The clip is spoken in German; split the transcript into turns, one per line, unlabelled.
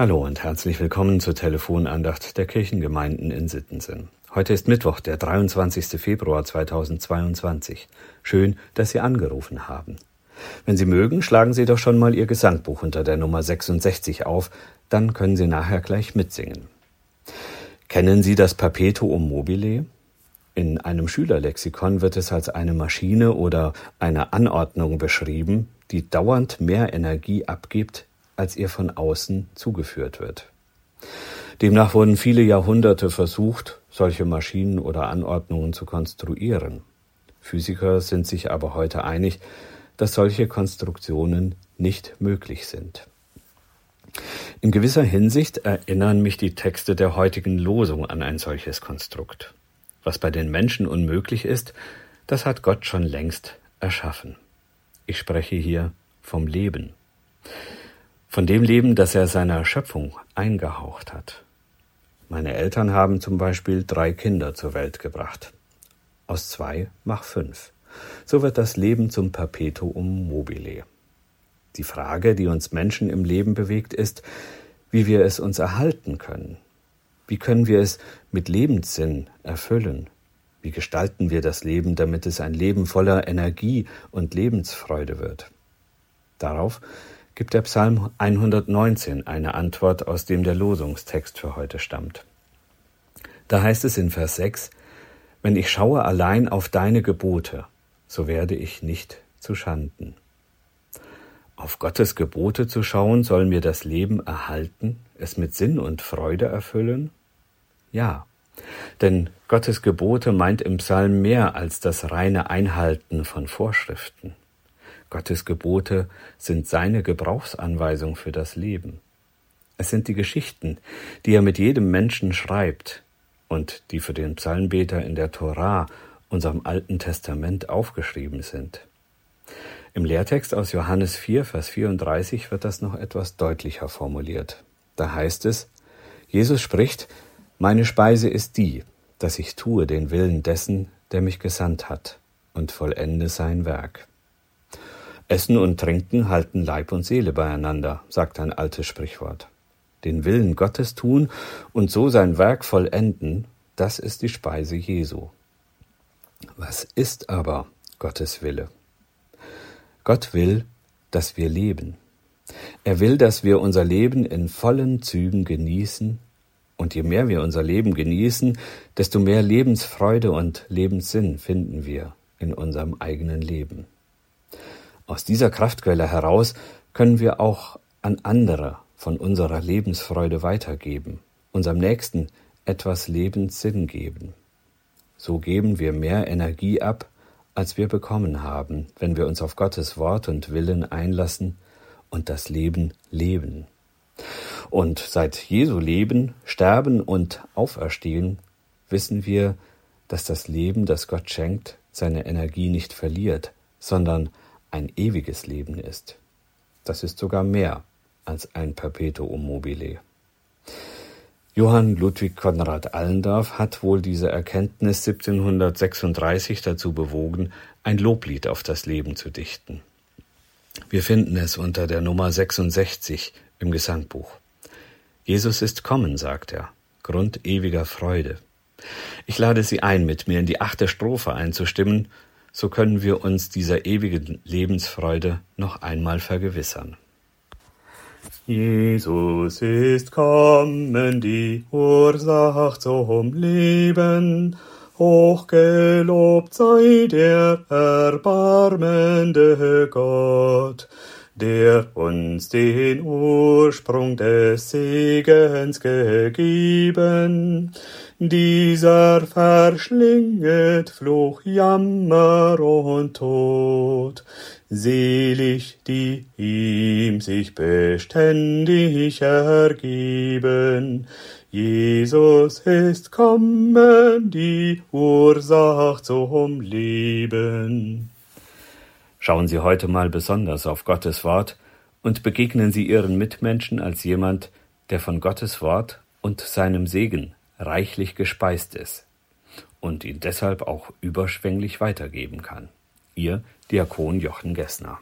Hallo und herzlich willkommen zur Telefonandacht der Kirchengemeinden in Sittensen. Heute ist Mittwoch, der 23. Februar 2022. Schön, dass Sie angerufen haben. Wenn Sie mögen, schlagen Sie doch schon mal Ihr Gesangbuch unter der Nummer 66 auf, dann können Sie nachher gleich mitsingen. Kennen Sie das Perpetuum mobile? In einem Schülerlexikon wird es als eine Maschine oder eine Anordnung beschrieben, die dauernd mehr Energie abgibt, als ihr von außen zugeführt wird. Demnach wurden viele Jahrhunderte versucht, solche Maschinen oder Anordnungen zu konstruieren. Physiker sind sich aber heute einig, dass solche Konstruktionen nicht möglich sind. In gewisser Hinsicht erinnern mich die Texte der heutigen Losung an ein solches Konstrukt. Was bei den Menschen unmöglich ist, das hat Gott schon längst erschaffen. Ich spreche hier vom Leben von dem Leben, das er seiner Schöpfung eingehaucht hat. Meine Eltern haben zum Beispiel drei Kinder zur Welt gebracht. Aus zwei mach fünf. So wird das Leben zum Perpetuum mobile. Die Frage, die uns Menschen im Leben bewegt, ist, wie wir es uns erhalten können. Wie können wir es mit Lebenssinn erfüllen? Wie gestalten wir das Leben, damit es ein Leben voller Energie und Lebensfreude wird? Darauf gibt der Psalm 119 eine Antwort, aus dem der Losungstext für heute stammt. Da heißt es in Vers 6, Wenn ich schaue allein auf deine Gebote, so werde ich nicht zu Schanden. Auf Gottes Gebote zu schauen, soll mir das Leben erhalten, es mit Sinn und Freude erfüllen? Ja, denn Gottes Gebote meint im Psalm mehr als das reine Einhalten von Vorschriften. Gottes Gebote sind seine Gebrauchsanweisung für das Leben. Es sind die Geschichten, die er mit jedem Menschen schreibt und die für den Psalmbeter in der Torah, unserem Alten Testament, aufgeschrieben sind. Im Lehrtext aus Johannes 4, Vers 34 wird das noch etwas deutlicher formuliert. Da heißt es, Jesus spricht, Meine Speise ist die, dass ich tue den Willen dessen, der mich gesandt hat, und vollende sein Werk. Essen und Trinken halten Leib und Seele beieinander, sagt ein altes Sprichwort. Den Willen Gottes tun und so sein Werk vollenden, das ist die Speise Jesu. Was ist aber Gottes Wille? Gott will, dass wir leben. Er will, dass wir unser Leben in vollen Zügen genießen, und je mehr wir unser Leben genießen, desto mehr Lebensfreude und Lebenssinn finden wir in unserem eigenen Leben. Aus dieser Kraftquelle heraus können wir auch an andere von unserer Lebensfreude weitergeben, unserem Nächsten etwas Lebenssinn geben. So geben wir mehr Energie ab, als wir bekommen haben, wenn wir uns auf Gottes Wort und Willen einlassen und das Leben leben. Und seit Jesu Leben, Sterben und Auferstehen wissen wir, dass das Leben, das Gott schenkt, seine Energie nicht verliert, sondern ein ewiges Leben ist. Das ist sogar mehr als ein Perpetuum mobile. Johann Ludwig Konrad Allendorf hat wohl diese Erkenntnis 1736 dazu bewogen, ein Loblied auf das Leben zu dichten. Wir finden es unter der Nummer 66 im Gesangbuch. Jesus ist kommen, sagt er, Grund ewiger Freude. Ich lade Sie ein, mit mir in die achte Strophe einzustimmen so können wir uns dieser ewigen Lebensfreude noch einmal vergewissern.
Jesus ist kommen, die Ursache zum Leben. Hochgelobt sei der erbarmende Gott, der uns den Ursprung des Segens gegeben dieser verschlinget Fluch, Jammer und Tod. Selig, die ihm sich beständig ergeben. Jesus ist kommen, die Ursach zum Leben.
Schauen Sie heute mal besonders auf Gottes Wort und begegnen Sie Ihren Mitmenschen als jemand, der von Gottes Wort und seinem Segen reichlich gespeist ist und ihn deshalb auch überschwänglich weitergeben kann. Ihr Diakon Jochen Gessner.